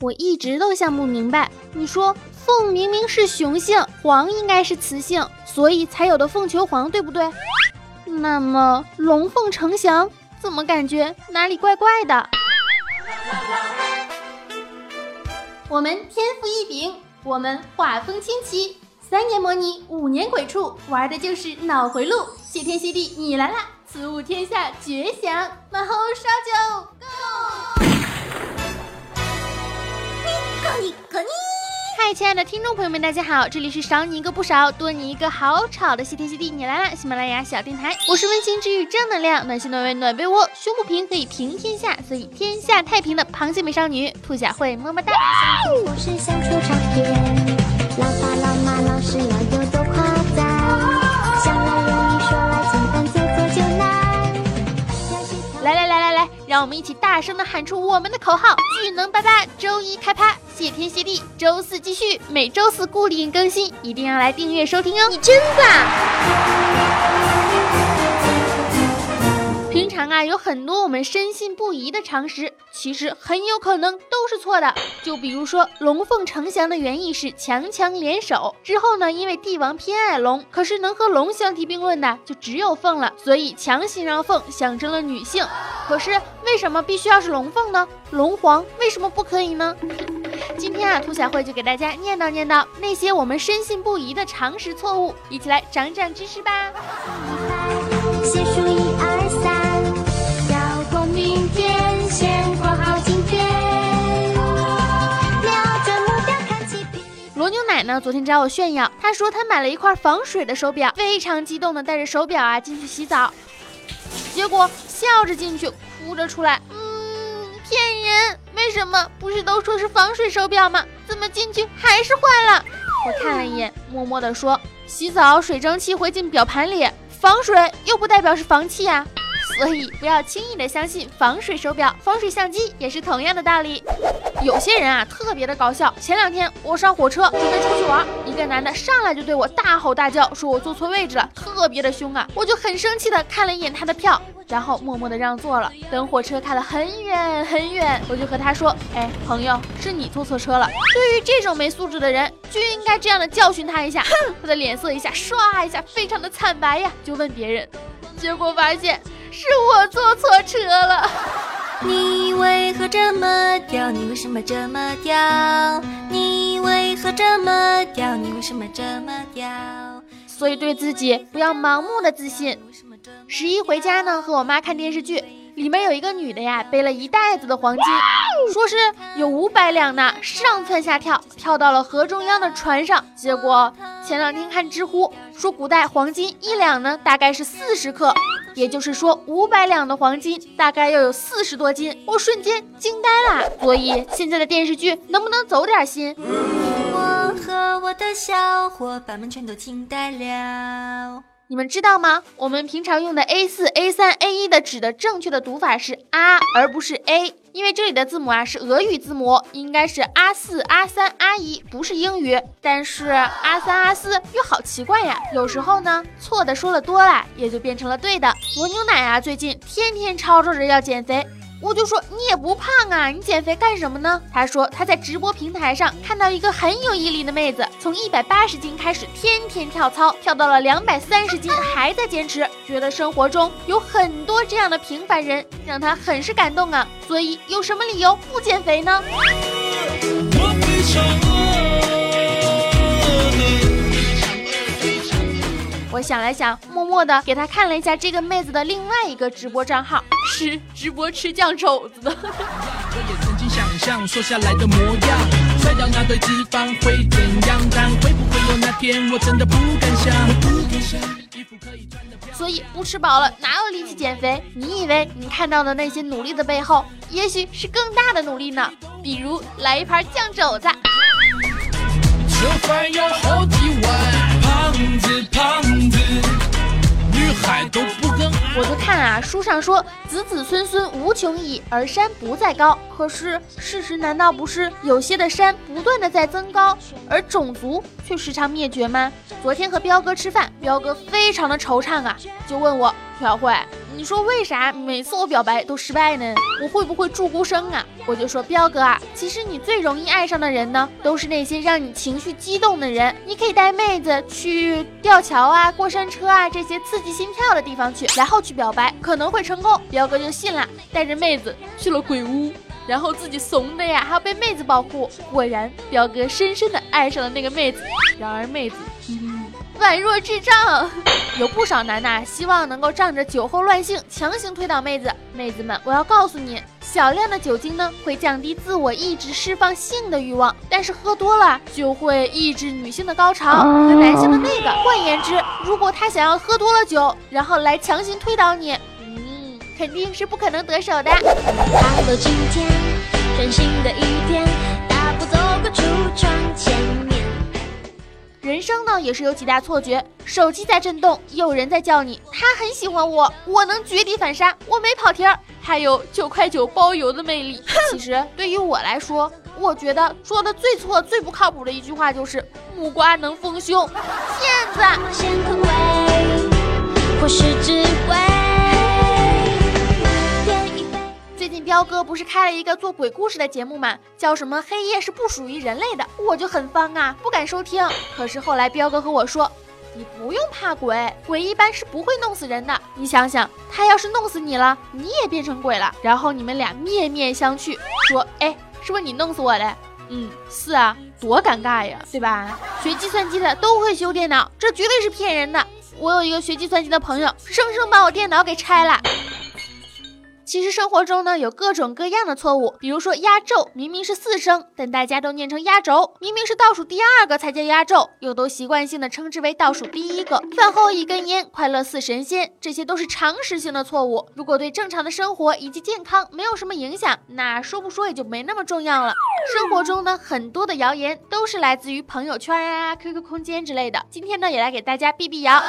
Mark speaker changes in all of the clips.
Speaker 1: 我一直都想不明白，你说凤明明是雄性，凰应该是雌性，所以才有的凤求凰，对不对？那么龙凤呈祥，怎么感觉哪里怪怪的？我们天赋异禀，我们画风清奇，三年模拟，五年鬼畜，玩的就是脑回路。谢天谢地，你来啦！此物天下绝响，马后烧酒嗨，亲爱的听众朋友们，大家好，这里是少你一个不少，多你一个好吵的谢天谢地，你来啦！喜马拉雅小电台，我是温馨治愈正能量，暖心暖胃暖被窝，胸不平可以平天下，所以天下太平的螃蟹美少女兔小慧，么么哒。让我们一起大声的喊出我们的口号：巨能八八，周一开趴，谢天谢地，周四继续，每周四固定更新，一定要来订阅收听哦！你真棒。常啊，有很多我们深信不疑的常识，其实很有可能都是错的。就比如说，龙凤呈祥的原意是强强联手。之后呢，因为帝王偏爱龙，可是能和龙相提并论的就只有凤了，所以强行让凤象征了女性。可是为什么必须要是龙凤呢？龙皇为什么不可以呢？今天啊，兔小慧就给大家念叨念叨那些我们深信不疑的常识错误，一起来长长知识吧。奶呢？昨天找我炫耀，她说她买了一块防水的手表，非常激动的带着手表啊进去洗澡，结果笑着进去，哭着出来。嗯，骗人！为什么？不是都说是防水手表吗？怎么进去还是坏了？我看了一眼，默默的说：洗澡水蒸气会进表盘里，防水又不代表是防气啊。所以不要轻易的相信防水手表，防水相机也是同样的道理。有些人啊特别的搞笑。前两天我上火车准备出去玩，一个男的上来就对我大吼大叫，说我坐错位置了，特别的凶啊！我就很生气的看了一眼他的票，然后默默的让座了。等火车开了很远很远，我就和他说：“哎，朋友，是你坐错车了。”对于这种没素质的人，就应该这样的教训他一下。哼，他的脸色一下唰一下非常的惨白呀，就问别人，结果发现。是我坐错车了。你为何这么屌？你为什么这么屌？你为何这么屌？你为什么这么屌？所以对自己不要盲目的自信。十一回家呢，和我妈看电视剧，里面有一个女的呀，背了一袋子的黄金，说是有五百两呢，上蹿下跳，跳到了河中央的船上。结果前两天看知乎说，古代黄金一两呢，大概是四十克。也就是说，五百两的黄金大概要有四十多斤，我瞬间惊呆了。所以现在的电视剧能不能走点心？我和我的小伙伴们全都惊呆了。你们知道吗？我们平常用的 A 四、A 三、A 一的纸的正确的读法是 R，而不是 A。因为这里的字母啊是俄语字母，应该是 R 四、R 三、R 一，不是英语。但是 R 三、R 四又好奇怪呀，有时候呢错的说了多了，也就变成了对的。罗牛奶啊，最近天天吵吵着要减肥。我就说你也不胖啊，你减肥干什么呢？他说他在直播平台上看到一个很有毅力的妹子，从一百八十斤开始天天跳操，跳到了两百三十斤还在坚持，觉得生活中有很多这样的平凡人，让他很是感动啊。所以有什么理由不减肥呢？我想了想，默默的给他看了一下这个妹子的另外一个直播账号，是直播吃酱肘子的。所以不吃饱了哪有力气减肥？你以为你看到的那些努力的背后，也许是更大的努力呢？比如来一盘酱肘子。吃饭要好几碗。胖子，胖子，女孩都。我就看啊，书上说子子孙孙无穷已，而山不在高。可是事实难道不是有些的山不断的在增高，而种族却时常灭绝吗？昨天和彪哥吃饭，彪哥非常的惆怅啊，就问我朴慧，你说为啥每次我表白都失败呢？我会不会祝孤生啊？我就说彪哥啊，其实你最容易爱上的人呢，都是那些让你情绪激动的人。你可以带妹子去吊桥啊、过山车啊这些刺激心跳的地方去，然后去表白，可能会成功。彪哥就信了，带着妹子去了鬼屋。然后自己怂的呀，还要被妹子保护。果然，彪哥深深的爱上了那个妹子。然而妹子，宛若智障。有不少男呐，希望能够仗着酒后乱性强行推倒妹子。妹子们，我要告诉你，小量的酒精呢，会降低自我意志释放性的欲望，但是喝多了就会抑制女性的高潮和男性的那个。换言之，如果他想要喝多了酒，然后来强行推倒你。嗯肯定是不可能得手的。人生呢也是有几大错觉，手机在震动，有人在叫你，他很喜欢我，我能绝地反杀，我没跑题儿，还有九块九包邮的魅力。其实对于我来说，我觉得说的最错、最不靠谱的一句话就是木瓜能丰胸，骗子。最近彪哥不是开了一个做鬼故事的节目吗？叫什么“黑夜是不属于人类的”，我就很方啊，不敢收听。可是后来彪哥和我说：“你不用怕鬼，鬼一般是不会弄死人的。你想想，他要是弄死你了，你也变成鬼了，然后你们俩面面相觑，说：哎，是不是你弄死我的？嗯，是啊，多尴尬呀，对吧？学计算机的都会修电脑，这绝对是骗人的。我有一个学计算机的朋友，生生把我电脑给拆了。”其实生活中呢有各种各样的错误，比如说压轴明明是四声，但大家都念成压轴；明明是倒数第二个才叫压轴，又都习惯性的称之为倒数第一个。饭后一根烟，快乐似神仙，这些都是常识性的错误。如果对正常的生活以及健康没有什么影响，那说不说也就没那么重要了。生活中呢很多的谣言都是来自于朋友圈呀、QQ 空间之类的。今天呢也来给大家辟辟谣。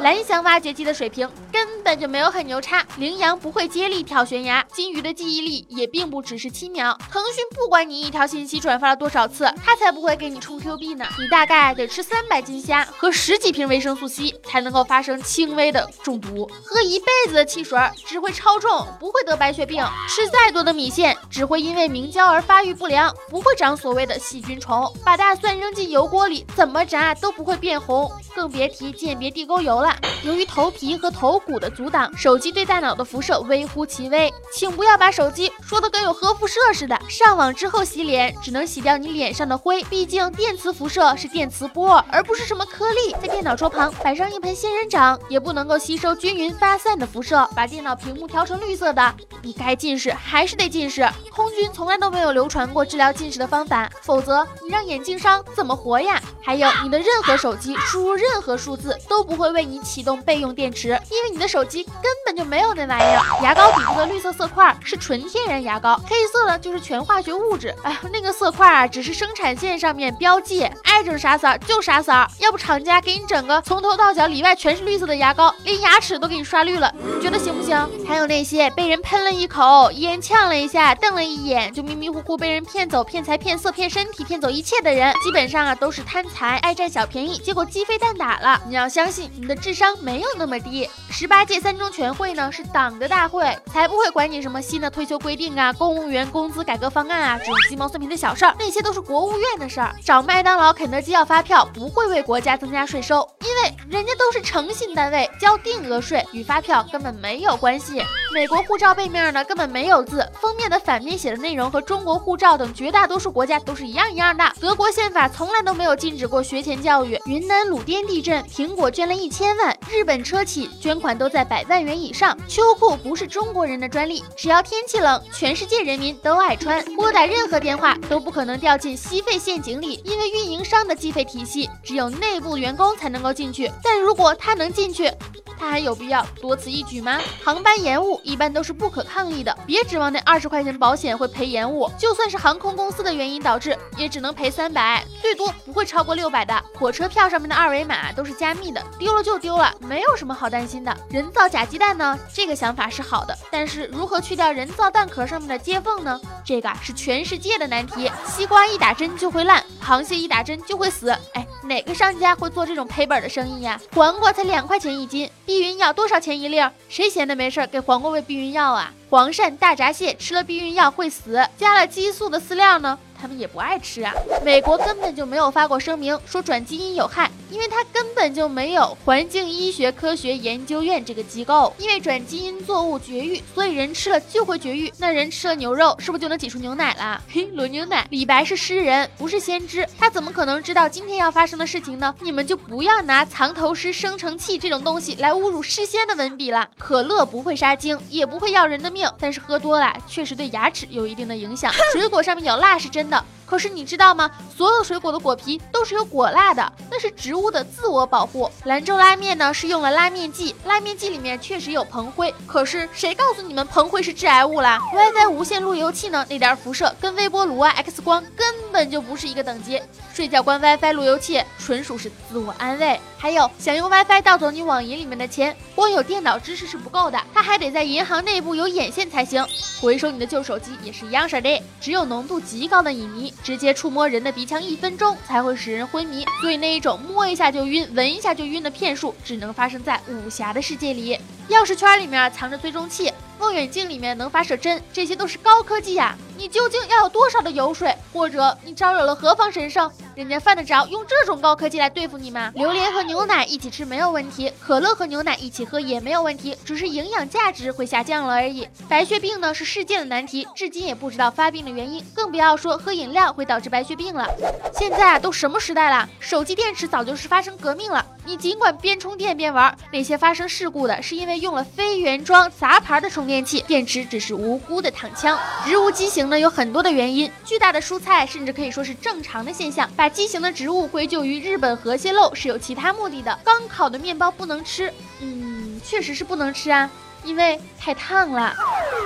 Speaker 1: 蓝翔挖掘机的水平根本就没有很牛叉，羚羊不会接力跳悬崖，金鱼的记忆力也并不只是七秒。腾讯不管你一条信息转发了多少次，它才不会给你充 Q 币呢。你大概得吃三百斤虾和十几瓶维生素 C 才能够发生轻微的中毒，喝一辈子的汽水只会超重，不会得白血病。吃再多的米线只会因为明胶而发育不良，不会长所谓的细菌虫。把大蒜扔进油锅里，怎么炸都不会变红，更别提鉴别地沟油了。由于头皮和头骨的阻挡，手机对大脑的辐射微乎其微。请不要把手机说的跟有核辐射似的。上网之后洗脸，只能洗掉你脸上的灰，毕竟电磁辐射是电磁波，而不是什么颗粒。在电脑桌旁摆上一盆仙人掌，也不能够吸收均匀发散的辐射。把电脑屏幕调成绿色的，你该近视还是得近视。空军从来都没有流传过治疗近视的方法，否则你让眼镜商怎么活呀？还有，你的任何手机输入任何数字都不会为你启动。备用电池，因为你的手机根本就没有那玩意儿。牙膏底部的绿色色块是纯天然牙膏，黑色的就是全化学物质。哎呀，那个色块啊，只是生产线上面标记，爱整啥色就啥色。要不厂家给你整个从头到脚里外全是绿色的牙膏，连牙齿都给你刷绿了，你觉得行不行？还有那些被人喷了一口，烟呛了一下，瞪了一眼，就迷迷糊糊被人骗走、骗财、骗色、骗身体、骗走一切的人，基本上啊都是贪财、爱占小便宜，结果鸡飞蛋打了。你要相信你的智商。没有那么低。十八届三中全会呢是党的大会，才不会管你什么新的退休规定啊、公务员工资改革方案啊这种鸡毛蒜皮的小事儿，那些都是国务院的事儿。找麦当劳、肯德基要发票，不会为国家增加税收，为人家都是诚信单位，交定额税，与发票根本没有关系。美国护照背面呢根本没有字，封面的反面写的内容和中国护照等绝大多数国家都是一样一样的。德国宪法从来都没有禁止过学前教育。云南鲁甸地震，苹果捐了一千万。日本车企捐款都在百万元以上。秋裤不是中国人的专利，只要天气冷，全世界人民都爱穿。拨打任何电话都不可能掉进吸费陷阱里，因为运营商的计费体系只有内部员工才能够进但如果他能进去，他还有必要多此一举吗？航班延误一般都是不可抗力的，别指望那二十块钱保险会赔延误。就算是航空公司的原因导致，也只能赔三百，最多不会超过六百的。火车票上面的二维码都是加密的，丢了就丢了。没有什么好担心的。人造假鸡蛋呢？这个想法是好的，但是如何去掉人造蛋壳上面的接缝呢？这个是全世界的难题。西瓜一打针就会烂，螃蟹一打针就会死。哎，哪个商家会做这种赔本的生意呀？黄瓜才两块钱一斤。避孕药多少钱一粒？谁闲的没事给黄瓜喂避孕药啊？黄鳝、大闸蟹吃了避孕药会死，加了激素的饲料呢？他们也不爱吃啊！美国根本就没有发过声明说转基因有害，因为它根本就没有环境医学科学研究院这个机构。因为转基因作物绝育，所以人吃了就会绝育。那人吃了牛肉，是不是就能挤出牛奶了？嘿，裸牛奶。李白是诗人，不是先知，他怎么可能知道今天要发生的事情呢？你们就不要拿藏头诗、生成器这种东西来侮辱诗仙的文笔了。可乐不会杀精，也不会要人的命，但是喝多了确实对牙齿有一定的影响。水果上面有蜡是真的。可是你知道吗？所有水果的果皮都是有果蜡的，那是植物的自我保护。兰州拉面呢是用了拉面剂，拉面剂里面确实有硼灰。可是谁告诉你们硼灰是致癌物啦？WiFi 无线路由器呢那点辐射跟微波炉啊、X 光根本就不是一个等级。睡觉关 WiFi 路由器纯属是自我安慰。还有想用 WiFi 盗走你网银里面的钱，光有电脑知识是不够的，它还得在银行内部有眼线才行。回收你的旧手机也是一样事儿的，只有浓度极高的乙醚直接触摸人的鼻腔一分钟才会使人昏迷，所以那一种摸一下就晕、闻一下就晕的骗术，只能发生在武侠的世界里。钥匙圈里面藏着追踪器。望远镜里面能发射针，这些都是高科技呀！你究竟要有多少的油水，或者你招惹了何方神圣，人家犯得着用这种高科技来对付你吗？榴莲和牛奶一起吃没有问题，可乐和牛奶一起喝也没有问题，只是营养价值会下降了而已。白血病呢是世界的难题，至今也不知道发病的原因，更不要说喝饮料会导致白血病了。现在啊都什么时代了，手机电池早就是发生革命了。你尽管边充电边玩，那些发生事故的是因为用了非原装杂牌的充电器，电池只是无辜的躺枪。植物畸形那有很多的原因，巨大的蔬菜甚至可以说是正常的现象。把畸形的植物归咎于日本核泄漏是有其他目的的。刚烤的面包不能吃，嗯，确实是不能吃啊，因为太烫了。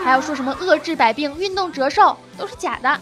Speaker 1: 还要说什么遏制百病、运动折寿，都是假的。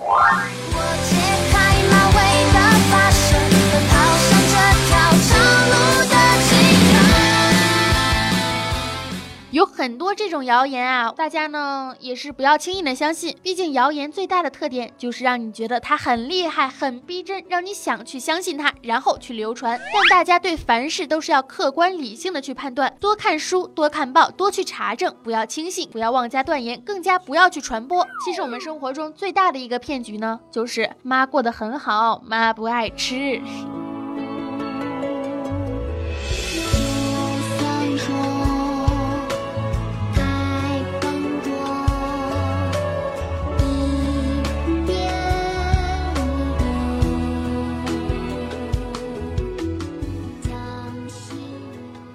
Speaker 1: 很多这种谣言啊，大家呢也是不要轻易的相信。毕竟谣言最大的特点就是让你觉得它很厉害、很逼真，让你想去相信它，然后去流传。但大家对凡事都是要客观理性的去判断，多看书、多看报、多去查证，不要轻信，不要妄加断言，更加不要去传播。其实我们生活中最大的一个骗局呢，就是妈过得很好，妈不爱吃。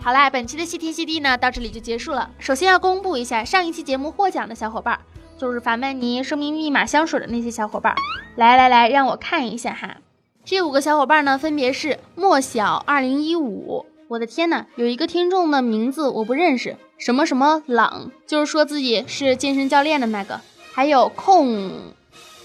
Speaker 1: 好啦，本期的细天细地呢，到这里就结束了。首先要公布一下上一期节目获奖的小伙伴，就是法曼尼生命密码香水的那些小伙伴。来来来，让我看一下哈，这五个小伙伴呢，分别是莫小二零一五。我的天呐，有一个听众的名字我不认识，什么什么朗，就是说自己是健身教练的那个。还有控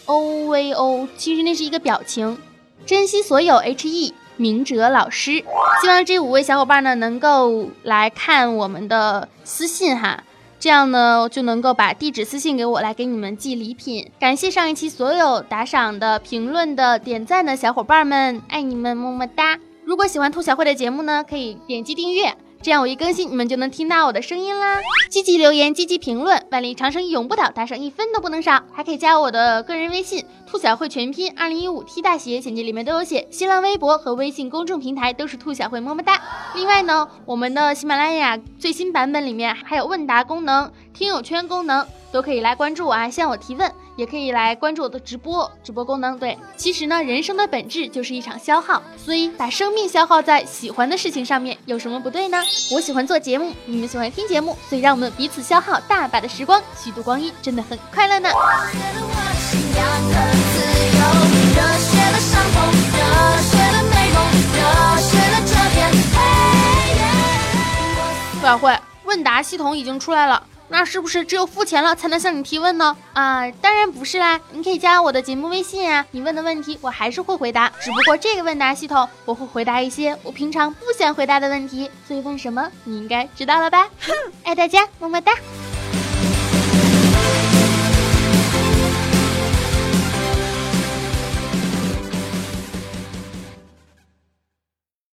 Speaker 1: O V O，其实那是一个表情。珍惜所有 H E。明哲老师，希望这五位小伙伴呢能够来看我们的私信哈，这样呢就能够把地址私信给我，来给你们寄礼品。感谢上一期所有打赏的、评论的、点赞的小伙伴们，爱你们，么么哒！如果喜欢兔小慧的节目呢，可以点击订阅。这样我一更新，你们就能听到我的声音啦！积极留言，积极评论，万里长城永不倒，打赏一分都不能少。还可以加我的个人微信，兔小慧全拼二零一五 T 大写，简介里面都有写。新浪微博和微信公众平台都是兔小慧，么么哒。另外呢，我们的喜马拉雅最新版本里面还有问答功能、听友圈功能。都可以来关注我啊，向我提问，也可以来关注我的直播，直播功能。对，其实呢，人生的本质就是一场消耗，所以把生命消耗在喜欢的事情上面，有什么不对呢？我喜欢做节目，你们喜欢听节目，所以让我们彼此消耗大把的时光，虚度光阴，真的很快乐呢。付小慧，问答系统已经出来了。那是不是只有付钱了才能向你提问呢？啊，当然不是啦，你可以加我的节目微信啊，你问的问题我还是会回答，只不过这个问答系统我会回答一些我平常不想回答的问题，所以问什么你应该知道了吧？爱大家，么么哒。